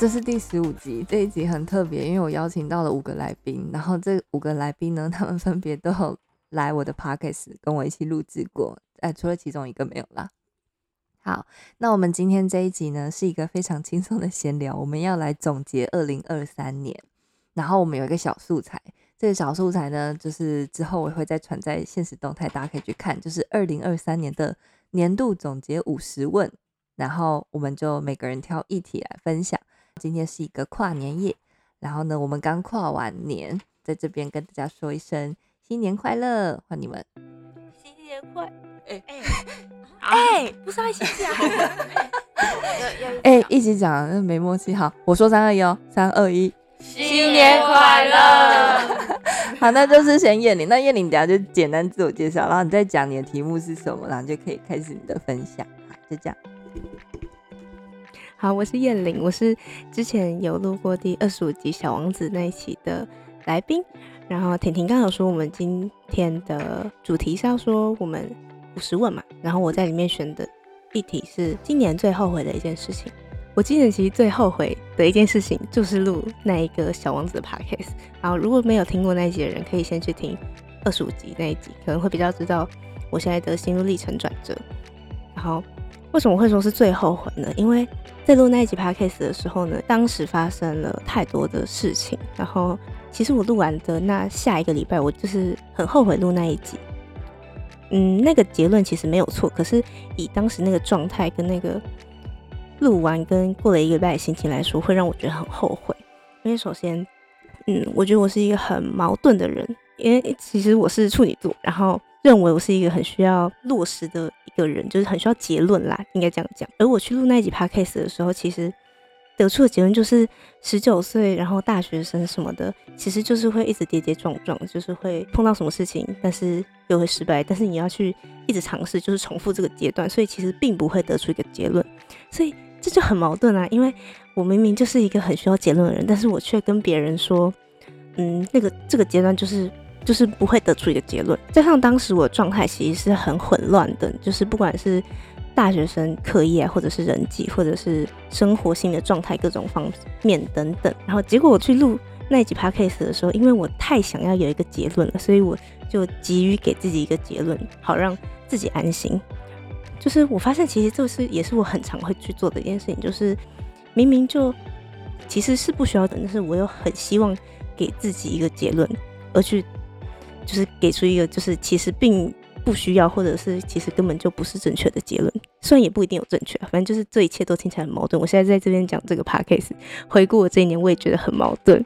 这是第十五集，这一集很特别，因为我邀请到了五个来宾，然后这五个来宾呢，他们分别都有来我的 podcast 跟我一起录制过，哎，除了其中一个没有啦。好，那我们今天这一集呢，是一个非常轻松的闲聊，我们要来总结二零二三年，然后我们有一个小素材，这个小素材呢，就是之后我会再传在现实动态，大家可以去看，就是二零二三年的年度总结五十问。然后我们就每个人挑一题来分享。今天是一个跨年夜，然后呢，我们刚跨完年，在这边跟大家说一声新年快乐，欢迎你们。新年快，哎哎哎，不是爱新讲 哎，一起讲，那没默契。好，我说三二一哦，三二一，新年快乐。好，那就是先叶玲，那叶玲等下就简单自我介绍，然后你再讲你的题目是什么，然后就可以开始你的分享。好，就这样。好，我是燕玲，我是之前有录过第二十五集《小王子》那一期的来宾。然后婷婷刚有说，我们今天的主题是要说我们五十问嘛。然后我在里面选的议题是今年最后悔的一件事情。我今年其实最后悔的一件事情就是录那一个《小王子》的 podcast。然后如果没有听过那一集的人，可以先去听二十五集那一集，可能会比较知道我现在的心路历程转折。然后。为什么会说是最后悔呢？因为在录那一集 podcast 的时候呢，当时发生了太多的事情。然后，其实我录完的那下一个礼拜，我就是很后悔录那一集。嗯，那个结论其实没有错，可是以当时那个状态跟那个录完跟过了一个礼拜的心情来说，会让我觉得很后悔。因为首先，嗯，我觉得我是一个很矛盾的人，因为其实我是处女座，然后。认为我是一个很需要落实的一个人，就是很需要结论啦，应该这样讲。而我去录那一集 podcast 的时候，其实得出的结论就是十九岁，然后大学生什么的，其实就是会一直跌跌撞撞，就是会碰到什么事情，但是又会失败。但是你要去一直尝试，就是重复这个阶段，所以其实并不会得出一个结论。所以这就很矛盾啊，因为我明明就是一个很需要结论的人，但是我却跟别人说，嗯，那个这个阶段就是。就是不会得出一个结论，加上当时我的状态其实是很混乱的，就是不管是大学生课业，或者是人际，或者是生活性的状态各种方面等等。然后结果我去录那几趴 case 的时候，因为我太想要有一个结论了，所以我就急于给自己一个结论，好让自己安心。就是我发现其实这是也是我很常会去做的一件事情，就是明明就其实是不需要的，但是我又很希望给自己一个结论，而去。就是给出一个，就是其实并不需要，或者是其实根本就不是正确的结论，虽然也不一定有正确，反正就是这一切都听起来很矛盾。我现在在这边讲这个 podcast，回顾我这一年，我也觉得很矛盾，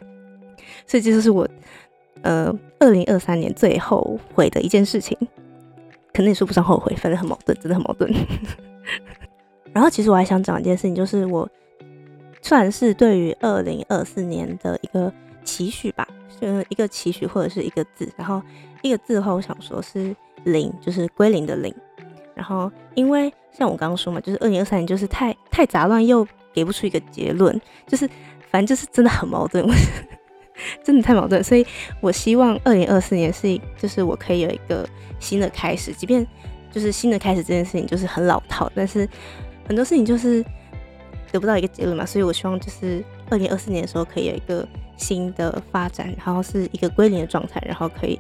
所以这就是我呃二零二三年最后悔的一件事情，可能也说不上后悔，反正很矛盾，真的很矛盾。然后其实我还想讲一件事情，就是我算是对于二零二四年的一个期许吧。呃，一个期许或者是一个字，然后一个字的话，我想说是零，就是归零的零。然后因为像我刚刚说嘛，就是二零二三年就是太太杂乱，又给不出一个结论，就是反正就是真的很矛盾，真的太矛盾。所以我希望二零二四年是，就是我可以有一个新的开始，即便就是新的开始这件事情就是很老套，但是很多事情就是得不到一个结论嘛，所以我希望就是二零二四年的时候可以有一个。新的发展，然后是一个归零的状态，然后可以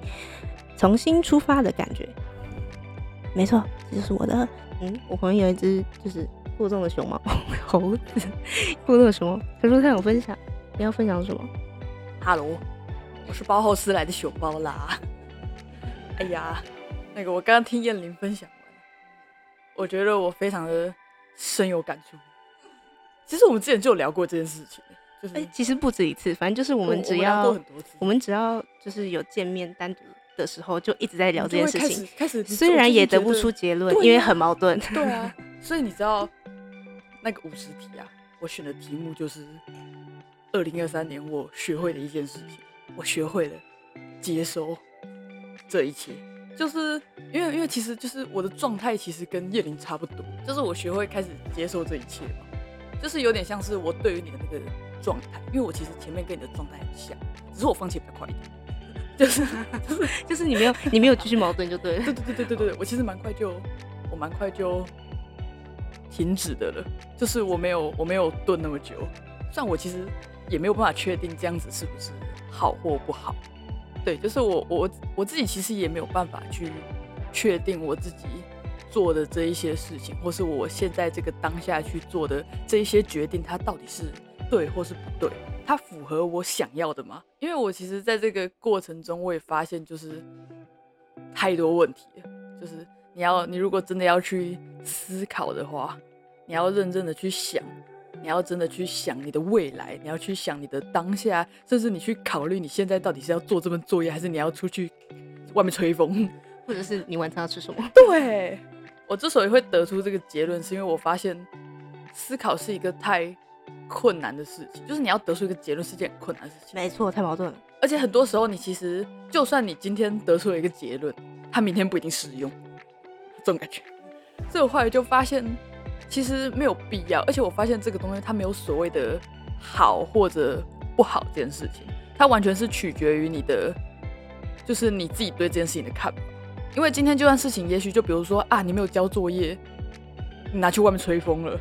重新出发的感觉。没错，这就是我的。嗯，我旁边有一只就是过重的熊猫猴子，过重的熊猫。他说他有分享，你要分享什么？Hello，我是包后斯来的熊猫啦。哎呀，那个我刚刚听燕玲分享完，我觉得我非常的深有感触。其实我们之前就有聊过这件事情。哎，其实不止一次，反正就是我们只要我们只要就是有见面单独的时候，就一直在聊这件事情。开始虽然也得不出结论，因为很矛盾。对啊，所以你知道那个五十题啊，我选的题目就是二零二三年我学会的一件事情，我学会了接收这一切。就是因为，因为其实就是我的状态其实跟叶玲差不多，就是我学会开始接受这一切嘛，就是有点像是我对于你的那个状态，因为我其实前面跟你的状态很像，只是我放弃比较快一点，就是就是 就是你没有你没有继续矛盾就对了，对对对对对对，我其实蛮快就我蛮快就停止的了，就是我没有我没有顿那么久，虽然我其实也没有办法确定这样子是不是好或不好。对，就是我我我自己其实也没有办法去确定我自己做的这一些事情，或是我现在这个当下去做的这一些决定，它到底是对或是不对，它符合我想要的吗？因为我其实在这个过程中，我也发现就是太多问题了。就是你要你如果真的要去思考的话，你要认真的去想。你要真的去想你的未来，你要去想你的当下，甚至你去考虑你现在到底是要做这份作业，还是你要出去外面吹风，或者是你晚上要吃什么？对我之所以会得出这个结论，是因为我发现思考是一个太困难的事情，就是你要得出一个结论是件很困难的事情。没错，太矛盾了。而且很多时候，你其实就算你今天得出了一个结论，它明天不一定适用，这种感觉。所以我后来就发现。其实没有必要，而且我发现这个东西它没有所谓的好或者不好这件事情，它完全是取决于你的，就是你自己对这件事情的看法。因为今天这段事情，也许就比如说啊，你没有交作业，你拿去外面吹风了，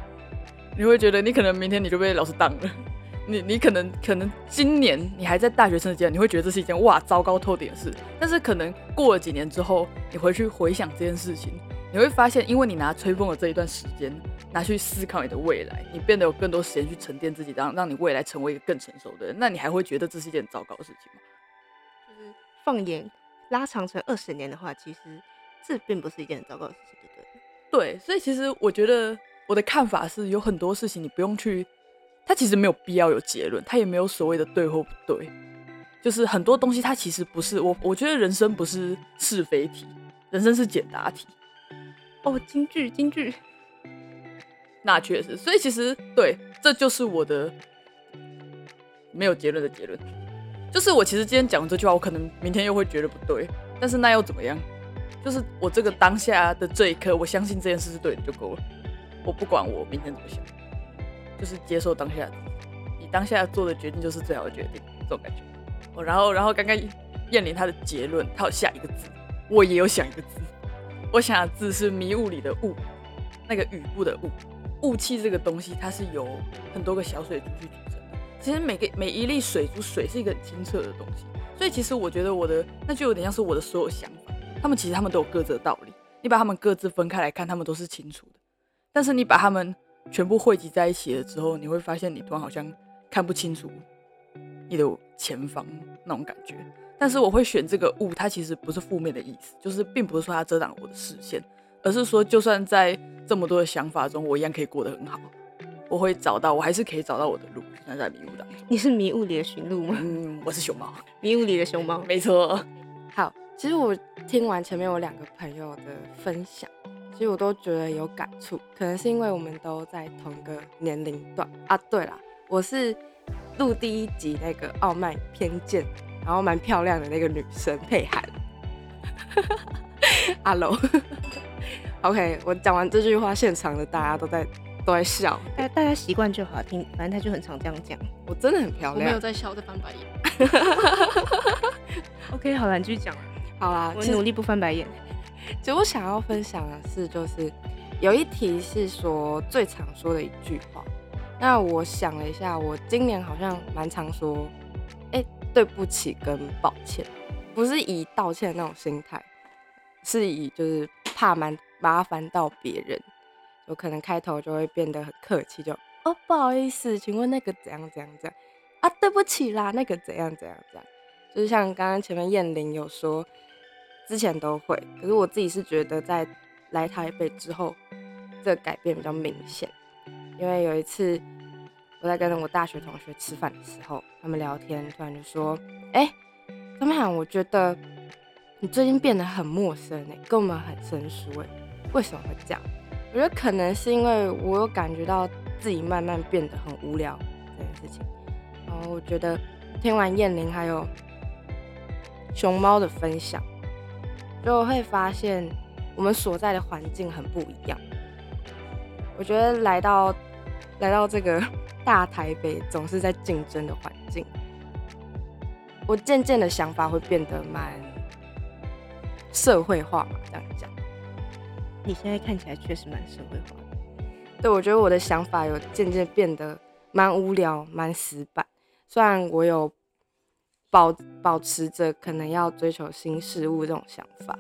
你会觉得你可能明天你就被老师当了。你你可能可能今年你还在大学生的阶段，你会觉得这是一件哇糟糕透顶的事，但是可能过了几年之后，你回去回想这件事情。你会发现，因为你拿吹风的这一段时间拿去思考你的未来，你变得有更多时间去沉淀自己，让让你未来成为一个更成熟的人。那你还会觉得这是一件糟糕的事情吗？就是放眼拉长成二十年的话，其实这并不是一件很糟糕的事情，对不对？对，所以其实我觉得我的看法是，有很多事情你不用去，它其实没有必要有结论，它也没有所谓的对或不对。就是很多东西它其实不是我，我觉得人生不是是非题，人生是简答题。哦，京剧，京剧，那确实，所以其实对，这就是我的没有结论的结论，就是我其实今天讲这句话，我可能明天又会觉得不对，但是那又怎么样？就是我这个当下的这一刻，我相信这件事是对的就够了，我不管我明天怎么想，就是接受当下，你当下做的决定就是最好的决定，这种感觉。哦，然后，然后刚刚燕玲她的结论，她有下一个字，我也有想一个字。我想的字是迷雾里的雾，那个雨布的雾，雾气这个东西，它是由很多个小水珠去组成的。其实每个每一粒水珠，水是一个很清澈的东西，所以其实我觉得我的那就有点像是我的所有想法，他们其实他们都有各自的道理。你把他们各自分开来看，他们都是清楚的。但是你把它们全部汇集在一起了之后，你会发现你突然好像看不清楚你的前方那种感觉。但是我会选这个雾，它其实不是负面的意思，就是并不是说它遮挡我的视线，而是说就算在这么多的想法中，我一样可以过得很好。我会找到，我还是可以找到我的路，像在迷雾当中。你是迷雾里的寻路吗？嗯，我是熊猫，迷雾里的熊猫，没错。好，其实我听完前面我两个朋友的分享，其实我都觉得有感触，可能是因为我们都在同一个年龄段啊。对了，我是录第一集那个傲慢偏见。然后蛮漂亮的那个女生佩涵，Hello，OK，我讲完这句话，现场的大家都在都在笑，大大家习惯就好，听，反正他就很常这样讲。我真的很漂亮，我没有在笑，在翻白眼。OK，好了，你继续讲。好啦，我努力不翻白眼。其实我想要分享的是，就是有一题是说最常说的一句话。那我想了一下，我今年好像蛮常说。对不起，跟抱歉，不是以道歉那种心态，是以就是怕麻麻烦到别人，有可能开头就会变得很客气，就哦不好意思，请问那个怎样怎样怎样啊？对不起啦，那个怎样怎样怎样，就是像刚刚前面燕玲有说，之前都会，可是我自己是觉得在来台北之后，这个改变比较明显，因为有一次。我在跟我大学同学吃饭的时候，他们聊天，突然就说：“哎，张曼涵，我觉得你最近变得很陌生哎，跟我们很生疏哎，为什么会这样？我觉得可能是因为我有感觉到自己慢慢变得很无聊这件事情。然后我觉得听完燕玲还有熊猫的分享，就会发现我们所在的环境很不一样。我觉得来到来到这个大台北，总是在竞争的环境，我渐渐的想法会变得蛮。社会化嘛，这样讲。你现在看起来确实蛮社会化的。对，我觉得我的想法有渐渐变得蛮无聊、蛮死板。虽然我有保保持着可能要追求新事物这种想法，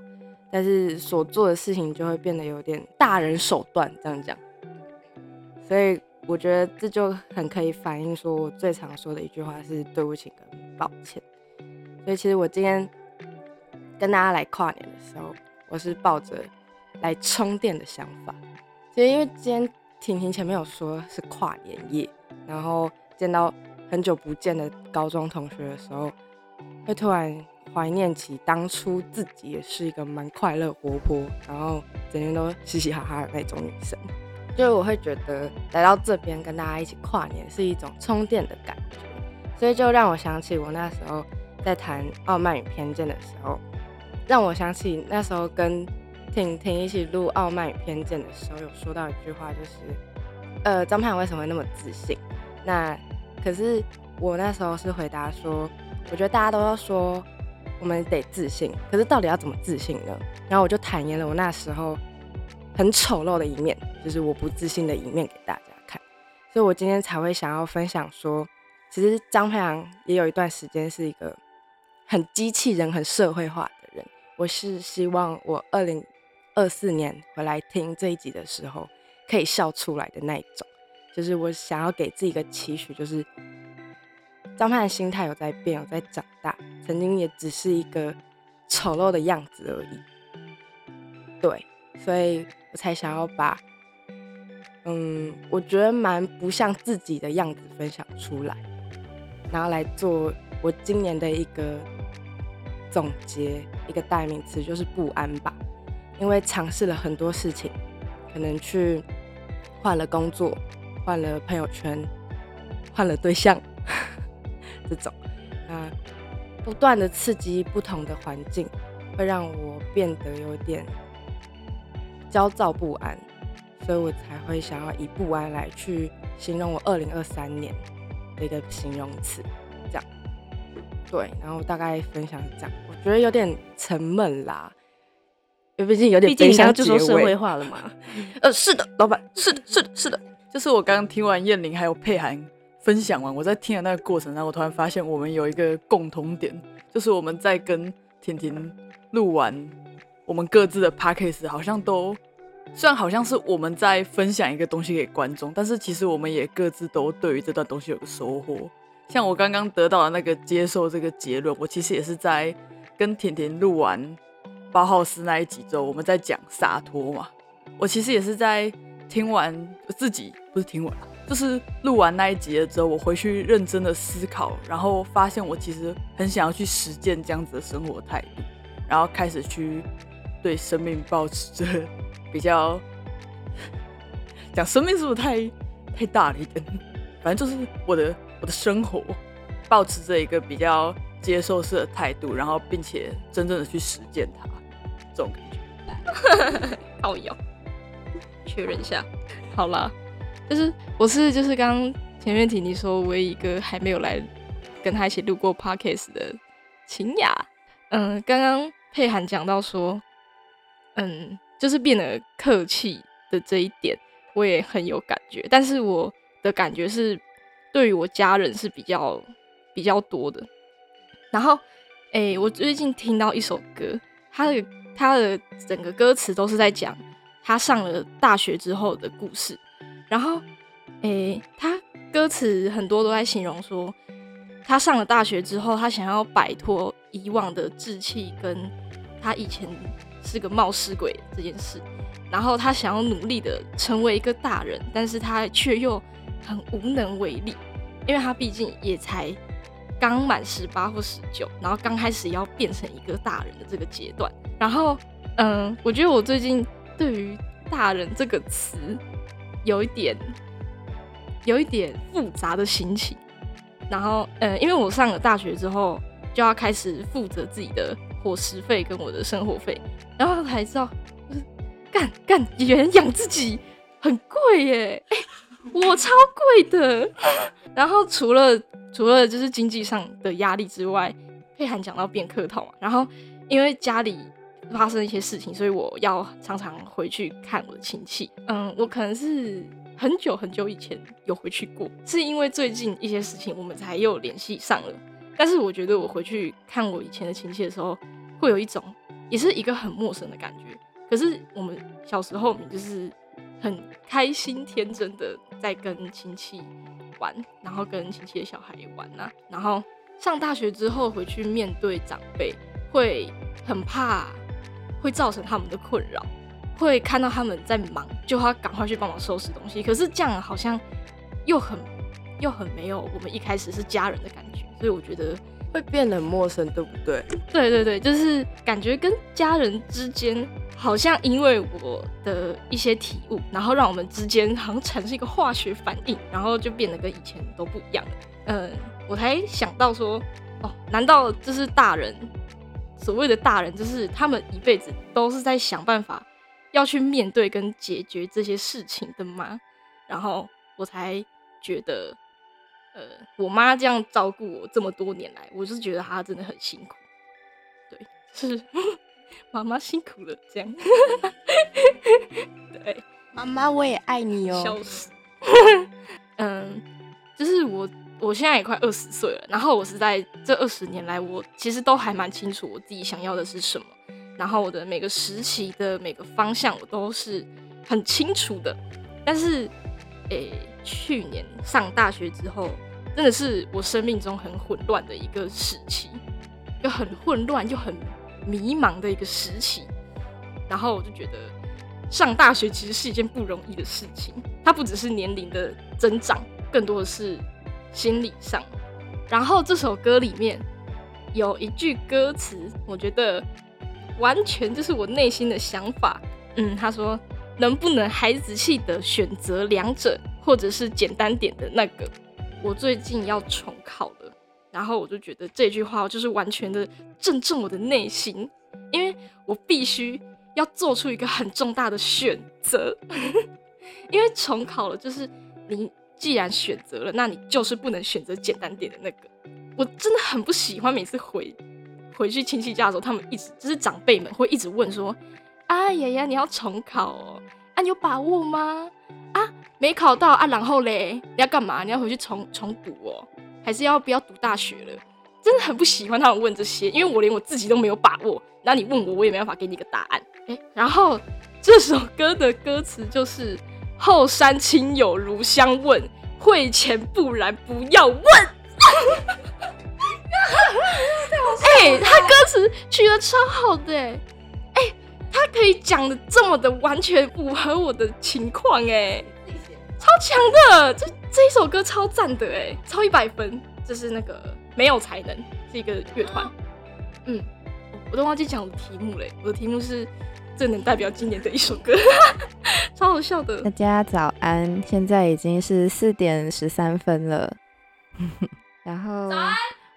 但是所做的事情就会变得有点大人手段这样讲。所以我觉得这就很可以反映说我最常说的一句话是对不起跟抱歉。所以其实我今天。跟大家来跨年的时候，我是抱着来充电的想法。其实因为今天婷婷前面有说是跨年夜，然后见到很久不见的高中同学的时候，会突然怀念起当初自己也是一个蛮快乐、活泼，然后整天都嘻嘻哈哈的那种女生。就是我会觉得来到这边跟大家一起跨年是一种充电的感觉，所以就让我想起我那时候在谈《傲慢与偏见》的时候。让我想起那时候跟婷婷一起录《傲慢与偏见》的时候，有说到一句话，就是，呃，张盼为什么会那么自信？那可是我那时候是回答说，我觉得大家都要说我们得自信，可是到底要怎么自信呢？然后我就坦言了我那时候很丑陋的一面，就是我不自信的一面给大家看。所以我今天才会想要分享说，其实张佩阳也有一段时间是一个很机器人、很社会化的人。我是希望我二零二四年回来听这一集的时候，可以笑出来的那一种。就是我想要给自己一个期许，就是张盼的心态有在变，有在长大。曾经也只是一个丑陋的样子而已。对，所以我才想要把，嗯，我觉得蛮不像自己的样子分享出来，然后来做我今年的一个。总结一个代名词就是不安吧，因为尝试了很多事情，可能去换了工作，换了朋友圈，换了对象，这种，那不断的刺激不同的环境，会让我变得有点焦躁不安，所以我才会想要以不安来去形容我二零二三年的一个形容词。这样对，然后大概分享这样，我觉得有点沉闷啦，因为毕竟有点，毕竟你要就说社会化了嘛。呃，是的，老板，是的，是的，是的，就是我刚刚听完燕玲还有佩涵分享完，我在听的那个过程，然后我突然发现我们有一个共同点，就是我们在跟婷婷录完我们各自的 p a c k a g e 好像都虽然好像是我们在分享一个东西给观众，但是其实我们也各自都对于这段东西有收获。像我刚刚得到的那个接受这个结论，我其实也是在跟甜甜录完包浩斯那一集之后，我们在讲洒脱嘛。我其实也是在听完自己不是听完，就是录完那一集了之后，我回去认真的思考，然后发现我其实很想要去实践这样子的生活态度，然后开始去对生命保持着比较讲生命是不是太太大了一点？反正就是我的。我的生活保持着一个比较接受式的态度，然后并且真正的去实践它，这种感觉。好有，确认一下。好了，就是我是就是刚前面听你说，我一个还没有来跟他一起录过 podcast 的秦雅。嗯，刚刚佩涵讲到说，嗯，就是变得客气的这一点，我也很有感觉。但是我的感觉是。对于我家人是比较比较多的，然后，哎，我最近听到一首歌，他的他的整个歌词都是在讲他上了大学之后的故事，然后，诶，他歌词很多都在形容说，他上了大学之后，他想要摆脱以往的志气，跟他以前是个冒失鬼这件事，然后他想要努力的成为一个大人，但是他却又。很无能为力，因为他毕竟也才刚满十八或十九，然后刚开始要变成一个大人的这个阶段。然后，嗯，我觉得我最近对于“大人”这个词有一点有一点复杂的心情。然后，呃，因为我上了大学之后，就要开始负责自己的伙食费跟我的生活费，然后才知道，就是干干原养自己很贵耶，哎，我超贵的。然后除了除了就是经济上的压力之外，佩涵讲到变客套嘛，然后因为家里发生一些事情，所以我要常常回去看我的亲戚。嗯，我可能是。很久很久以前有回去过，是因为最近一些事情我们才又联系上了。但是我觉得我回去看我以前的亲戚的时候，会有一种也是一个很陌生的感觉。可是我们小时候就是很开心天真的在跟亲戚玩，然后跟亲戚的小孩玩啊。然后上大学之后回去面对长辈，会很怕会造成他们的困扰。会看到他们在忙，就要赶快去帮忙收拾东西。可是这样好像又很又很没有我们一开始是家人的感觉，所以我觉得会变得陌生，对不对？对对对，就是感觉跟家人之间好像因为我的一些体悟，然后让我们之间好像产生一个化学反应，然后就变得跟以前都不一样了。嗯，我才想到说，哦，难道这是大人所谓的大人，就是他们一辈子都是在想办法。要去面对跟解决这些事情的吗？然后我才觉得，呃，我妈这样照顾我这么多年来，我是觉得她真的很辛苦。对，是 妈妈辛苦了，这样。对，妈妈我也爱你哦。笑死。嗯，就是我，我现在也快二十岁了，然后我是在这二十年来，我其实都还蛮清楚我自己想要的是什么。然后我的每个时期的每个方向我都是很清楚的，但是，诶，去年上大学之后，真的是我生命中很混乱的一个时期，又很混乱又很迷茫的一个时期。然后我就觉得，上大学其实是一件不容易的事情，它不只是年龄的增长，更多的是心理上。然后这首歌里面有一句歌词，我觉得。完全就是我内心的想法。嗯，他说能不能孩子气的选择两者，或者是简单点的那个？我最近要重考了，然后我就觉得这句话就是完全的正中我的内心，因为我必须要做出一个很重大的选择。因为重考了，就是你既然选择了，那你就是不能选择简单点的那个。我真的很不喜欢每次回。回去亲戚家的时候，他们一直就是长辈们会一直问说：“啊，爷爷你要重考哦，啊，你有把握吗？啊，没考到啊，然后嘞，你要干嘛？你要回去重重读哦，还是要不要读大学了？”真的很不喜欢他们问这些，因为我连我自己都没有把握，那你问我，我也没办法给你一个答案。哎，然后这首歌的歌词就是“后山亲友如相问，会前不然不要问。”哎，他歌词取得超好的，哎，他可以讲的这么的完全符合我的情况，哎，超强的，这这一首歌超赞的，哎，超一百分，这是那个没有才能是一个乐团，嗯，我都忘记讲我的题目嘞，我的题目是最能代表今年的一首歌，超好笑的。大家早安，现在已经是四点十三分了，然后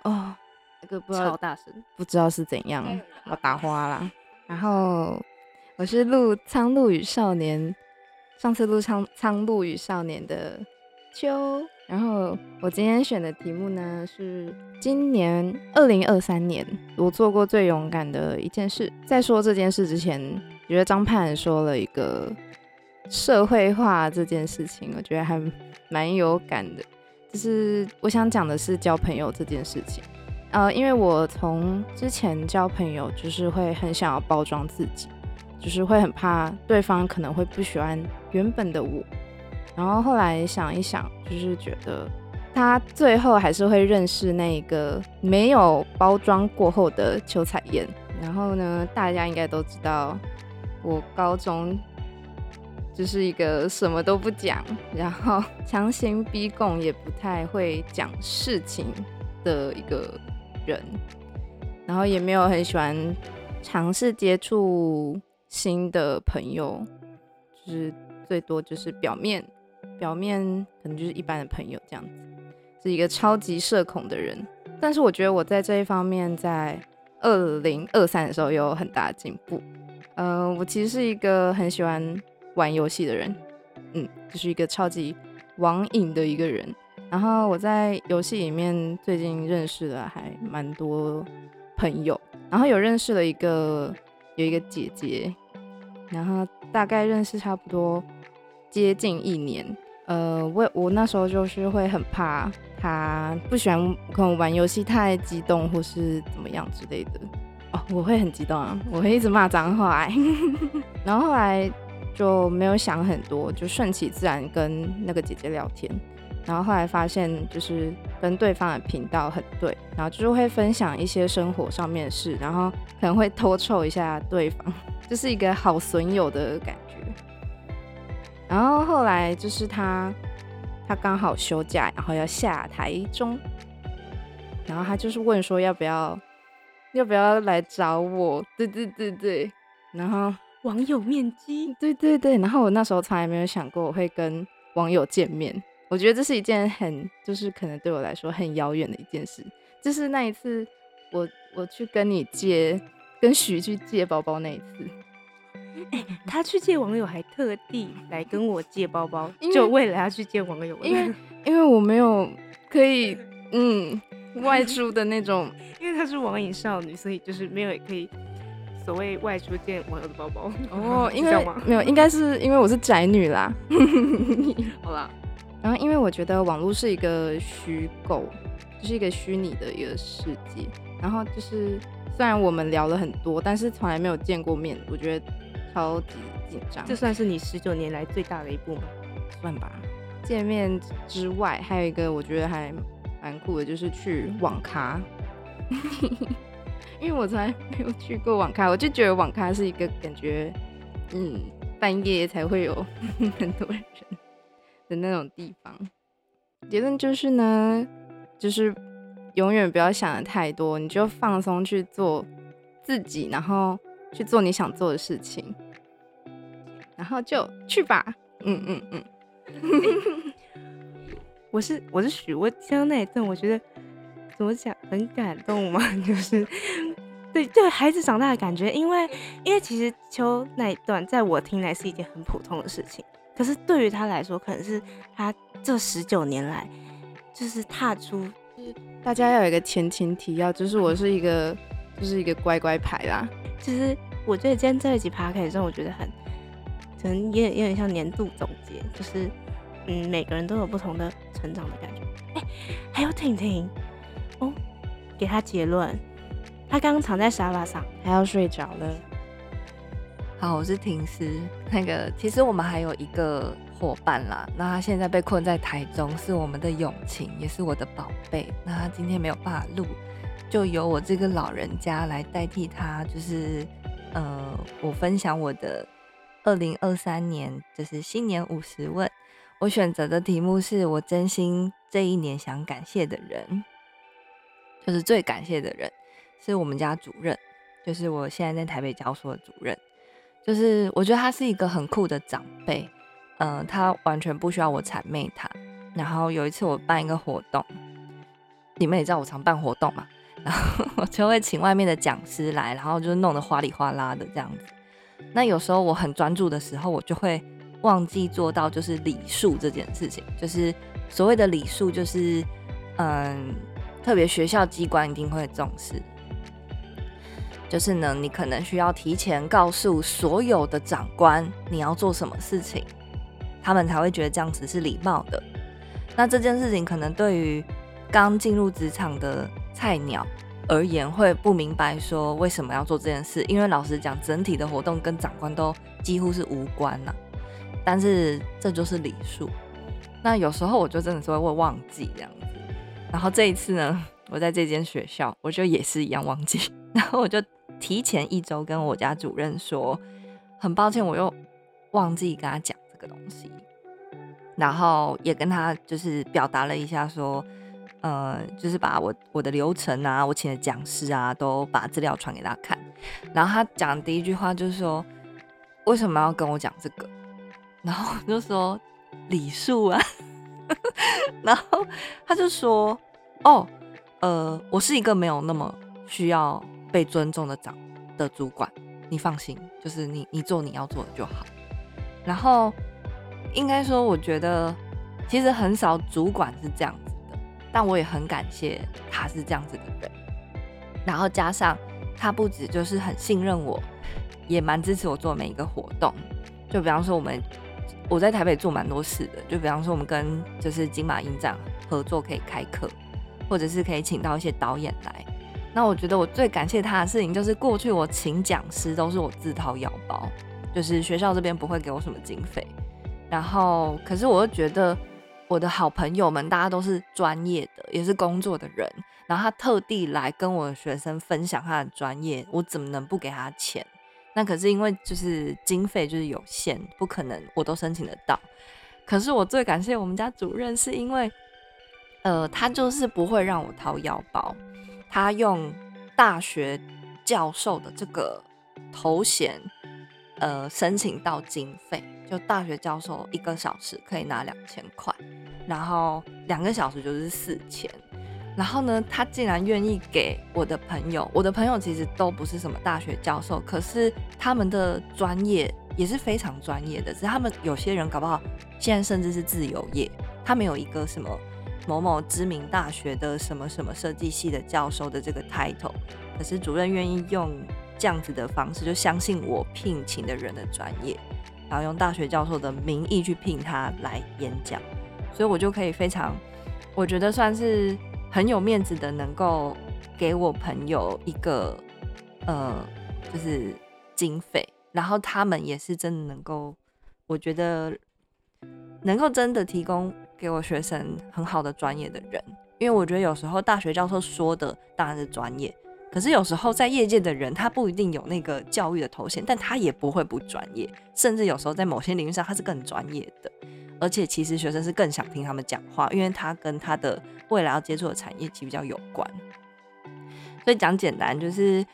哦。这个不知道，大声，不知道是怎样，我打花啦。然后我是录《苍鹭与少年》，上次录《苍苍鹭与少年》的秋。然后我今天选的题目呢是今年二零二三年我做过最勇敢的一件事。在说这件事之前，觉得张盼说了一个社会化这件事情，我觉得还蛮有感的。就是我想讲的是交朋友这件事情。呃，因为我从之前交朋友，就是会很想要包装自己，就是会很怕对方可能会不喜欢原本的我。然后后来想一想，就是觉得他最后还是会认识那个没有包装过后的邱彩燕。然后呢，大家应该都知道，我高中就是一个什么都不讲，然后强行逼供也不太会讲事情。的一个人，然后也没有很喜欢尝试接触新的朋友，就是最多就是表面表面可能就是一般的朋友这样子，是一个超级社恐的人。但是我觉得我在这一方面，在二零二三的时候有很大的进步。嗯，我其实是一个很喜欢玩游戏的人，嗯，就是一个超级网瘾的一个人。然后我在游戏里面最近认识了还蛮多朋友，然后有认识了一个有一个姐姐，然后大概认识差不多接近一年。呃，我我那时候就是会很怕她不喜欢可能玩游戏太激动或是怎么样之类的。哦，我会很激动啊，我会一直骂脏话，然后后来就没有想很多，就顺其自然跟那个姐姐聊天，然后后来发现就是跟对方的频道很对，然后就是会分享一些生活上面的事，然后可能会偷臭一下对方，就是一个好损友的感觉。然后后来就是他，他刚好休假，然后要下台中，然后他就是问说要不要。要不要来找我？对对对对，然后网友面基，对对对，然后我那时候从来没有想过我会跟网友见面，我觉得这是一件很，就是可能对我来说很遥远的一件事。就是那一次，我我去跟你借，跟徐去借包包那一次，哎，他去借网友还特地来跟我借包包，就为了要去借网友，因为因为我没有可以嗯外出的那种。因为她是网瘾少女，所以就是没有可以所谓外出见网友的包包哦。因为没有，应该是因为我是宅女啦。好啦，然后因为我觉得网络是一个虚构，就是一个虚拟的一个世界。然后就是虽然我们聊了很多，但是从来没有见过面，我觉得超级紧张。这算是你十九年来最大的一步吗？算吧。见面之外，还有一个我觉得还蛮酷的，就是去网咖。因为我从来没有去过网咖，我就觉得网咖是一个感觉，嗯，半夜才会有 很多人的那种地方。结论就是呢，就是永远不要想的太多，你就放松去做自己，然后去做你想做的事情，然后就去吧。嗯嗯嗯。我是我是许，我听到那一段，我觉得。怎么讲？很感动嘛？就是对对孩子长大的感觉，因为因为其实秋那一段，在我听来是一件很普通的事情，可是对于他来说，可能是他这十九年来就是踏出。大家要有一个前情提要，就是我是一个就是一个乖乖牌啦。其实我觉得今天这一集 p o d c a 我觉得很可能也有点像年度总结，就是嗯，每个人都有不同的成长的感觉。哎，还有婷婷。哦，给他结论，他刚刚躺在沙发上，他要睡着了。好，我是婷思。那个，其实我们还有一个伙伴啦，那他现在被困在台中，是我们的永晴，也是我的宝贝。那他今天没有办法录，就由我这个老人家来代替他，就是呃，我分享我的二零二三年，就是新年五十问。我选择的题目是我真心这一年想感谢的人。就是最感谢的人，是我们家主任，就是我现在在台北教书的主任。就是我觉得他是一个很酷的长辈，嗯，他完全不需要我谄媚他。然后有一次我办一个活动，你们也知道我常办活动嘛，然后 我就会请外面的讲师来，然后就弄得哗里哗啦的这样子。那有时候我很专注的时候，我就会忘记做到就是礼数这件事情。就是所谓的礼数，就是嗯。特别学校机关一定会重视，就是呢，你可能需要提前告诉所有的长官你要做什么事情，他们才会觉得这样子是礼貌的。那这件事情可能对于刚进入职场的菜鸟而言会不明白，说为什么要做这件事？因为老实讲，整体的活动跟长官都几乎是无关呐。但是这就是礼数。那有时候我就真的是会忘记这样子。然后这一次呢，我在这间学校，我就也是一样忘记。然后我就提前一周跟我家主任说，很抱歉，我又忘记跟他讲这个东西。然后也跟他就是表达了一下说，呃，就是把我我的流程啊，我请的讲师啊，都把资料传给他看。然后他讲第一句话就是说，为什么要跟我讲这个？然后我就说礼数啊。然后他就说，哦，呃，我是一个没有那么需要被尊重的长的主管，你放心，就是你你做你要做的就好。然后应该说，我觉得其实很少主管是这样子的，但我也很感谢他是这样子的人。然后加上他不止就是很信任我，也蛮支持我做每一个活动。就比方说我们我在台北做蛮多事的，就比方说我们跟就是金马影展合作可以开课，或者是可以请到一些导演来。那我觉得我最感谢他的事情，就是过去我请讲师都是我自掏腰包。就是学校这边不会给我什么经费，然后可是我又觉得我的好朋友们大家都是专业的，也是工作的人，然后他特地来跟我的学生分享他的专业，我怎么能不给他钱？那可是因为就是经费就是有限，不可能我都申请得到。可是我最感谢我们家主任，是因为呃他就是不会让我掏腰包，他用大学教授的这个头衔。呃，申请到经费，就大学教授一个小时可以拿两千块，然后两个小时就是四千。然后呢，他竟然愿意给我的朋友，我的朋友其实都不是什么大学教授，可是他们的专业也是非常专业的。只是他们有些人搞不好现在甚至是自由业，他们有一个什么某某知名大学的什么什么设计系的教授的这个 title，可是主任愿意用。这样子的方式，就相信我聘请的人的专业，然后用大学教授的名义去聘他来演讲，所以我就可以非常，我觉得算是很有面子的，能够给我朋友一个呃，就是经费，然后他们也是真的能够，我觉得能够真的提供给我学生很好的专业的人，因为我觉得有时候大学教授说的当然是专业。可是有时候在业界的人，他不一定有那个教育的头衔，但他也不会不专业，甚至有时候在某些领域上他是更专业的。而且其实学生是更想听他们讲话，因为他跟他的未来要接触的产业其实比较有关。所以讲简单，就是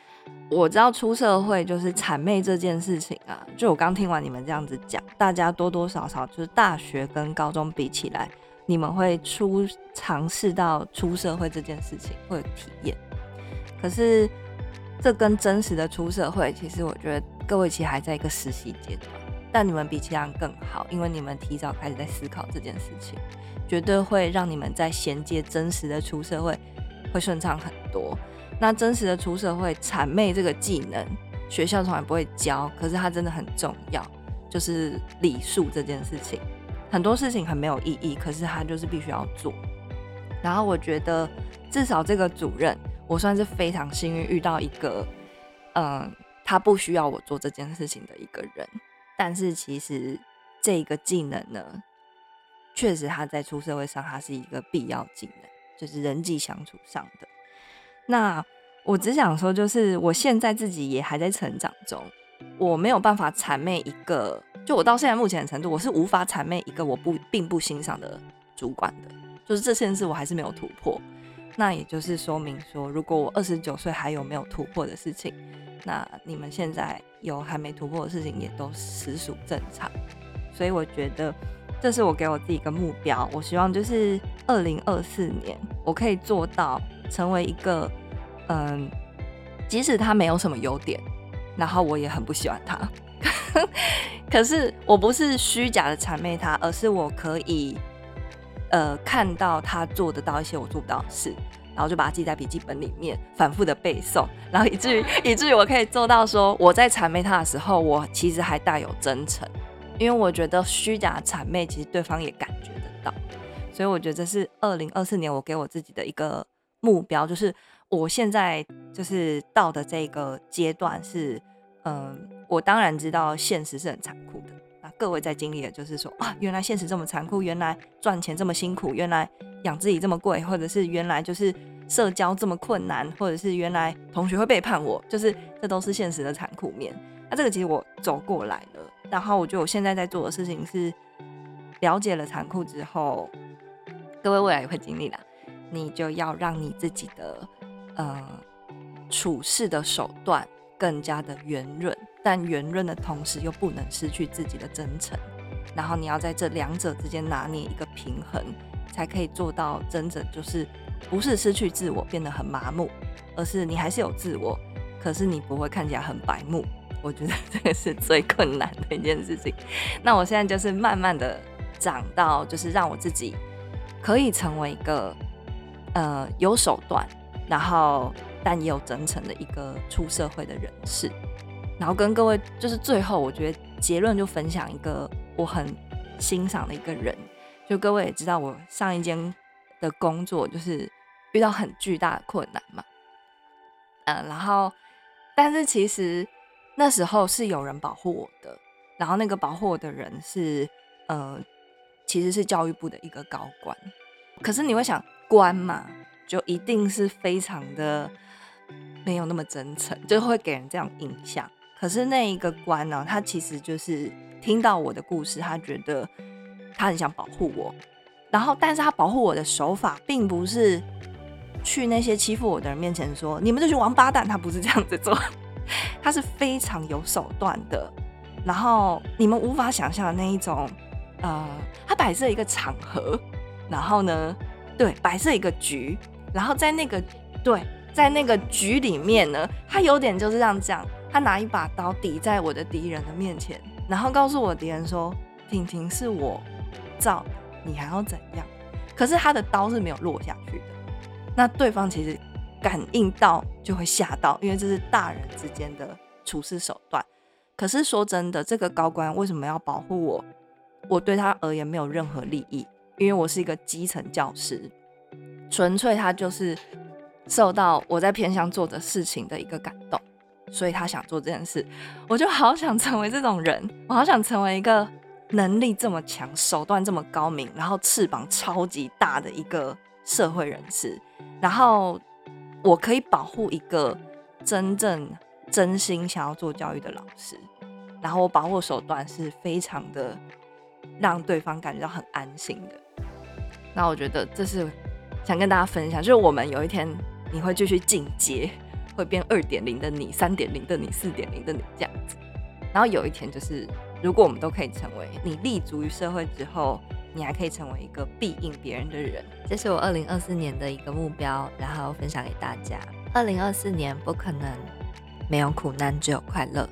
我知道出社会就是谄媚这件事情啊，就我刚听完你们这样子讲，大家多多少少就是大学跟高中比起来，你们会出尝试到出社会这件事情，会有体验。可是，这跟真实的出社会，其实我觉得各位其实还在一个实习阶段，但你们比其他人更好，因为你们提早开始在思考这件事情，绝对会让你们在衔接真实的出社会会顺畅很多。那真实的出社会谄媚这个技能，学校从来不会教，可是它真的很重要，就是礼数这件事情，很多事情很没有意义，可是他就是必须要做。然后我觉得，至少这个主任。我算是非常幸运遇到一个，嗯，他不需要我做这件事情的一个人。但是其实这个技能呢，确实他在出社会上，他是一个必要技能，就是人际相处上的。那我只想说，就是我现在自己也还在成长中，我没有办法谄媚一个，就我到现在目前的程度，我是无法谄媚一个我不并不欣赏的主管的，就是这件事我还是没有突破。那也就是说明说，如果我二十九岁还有没有突破的事情，那你们现在有还没突破的事情，也都实属正常。所以我觉得，这是我给我自己一个目标。我希望就是二零二四年，我可以做到成为一个，嗯，即使他没有什么优点，然后我也很不喜欢他，可是我不是虚假的谄媚他，而是我可以。呃，看到他做得到一些我做不到的事，然后就把它记在笔记本里面，反复的背诵，然后 以至于以至于我可以做到说，我在谄媚他的时候，我其实还带有真诚，因为我觉得虚假谄媚其实对方也感觉得到，所以我觉得这是二零二四年我给我自己的一个目标，就是我现在就是到的这个阶段是，嗯，我当然知道现实是很残酷的。那各位在经历的，就是说啊，原来现实这么残酷，原来赚钱这么辛苦，原来养自己这么贵，或者是原来就是社交这么困难，或者是原来同学会背叛我，就是这都是现实的残酷面。那这个其实我走过来了，然后我觉得我现在在做的事情是了解了残酷之后，各位未来也会经历的，你就要让你自己的呃处事的手段更加的圆润，但圆润的同时又不能失去自己的真诚。然后你要在这两者之间拿捏一个平衡，才可以做到真正就是不是失去自我变得很麻木，而是你还是有自我，可是你不会看起来很白目。我觉得这个是最困难的一件事情。那我现在就是慢慢的长到，就是让我自己可以成为一个呃有手段，然后但也有真诚的一个出社会的人士。然后跟各位就是最后，我觉得结论就分享一个我很欣赏的一个人。就各位也知道，我上一间的工作就是遇到很巨大的困难嘛。嗯，然后但是其实。那时候是有人保护我的，然后那个保护我的人是，呃，其实是教育部的一个高官。可是你会想，官嘛，就一定是非常的没有那么真诚，就会给人这样印象。可是那一个官呢，他其实就是听到我的故事，他觉得他很想保护我，然后但是他保护我的手法，并不是去那些欺负我的人面前说你们这群王八蛋，他不是这样子做。他是非常有手段的，然后你们无法想象的那一种，呃，他摆设一个场合，然后呢，对，摆设一个局，然后在那个对，在那个局里面呢，他有点就是这样讲，他拿一把刀抵在我的敌人的面前，然后告诉我敌人说：“婷婷是我造，你还要怎样？”可是他的刀是没有落下去的，那对方其实。感应到就会吓到，因为这是大人之间的处事手段。可是说真的，这个高官为什么要保护我？我对他而言没有任何利益，因为我是一个基层教师，纯粹他就是受到我在偏向做的事情的一个感动，所以他想做这件事。我就好想成为这种人，我好想成为一个能力这么强、手段这么高明，然后翅膀超级大的一个社会人士，然后。我可以保护一个真正真心想要做教育的老师，然后我保护手段是非常的让对方感觉到很安心的。那我觉得这是想跟大家分享，就是我们有一天你会继续进阶，会变二点零的你、三点零的你、四点零的你这样子。然后有一天就是，如果我们都可以成为你立足于社会之后。你还可以成为一个必应别人的人，这是我二零二四年的一个目标，然后分享给大家。二零二四年不可能没有苦难，只有快乐。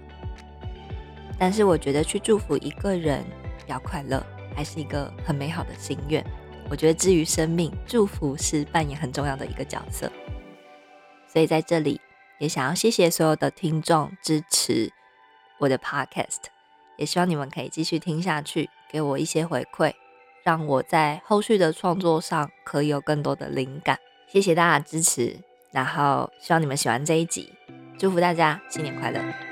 但是我觉得去祝福一个人要快乐，还是一个很美好的心愿。我觉得至于生命，祝福是扮演很重要的一个角色。所以在这里也想要谢谢所有的听众支持我的 podcast，也希望你们可以继续听下去，给我一些回馈。让我在后续的创作上可以有更多的灵感，谢谢大家支持，然后希望你们喜欢这一集，祝福大家新年快乐。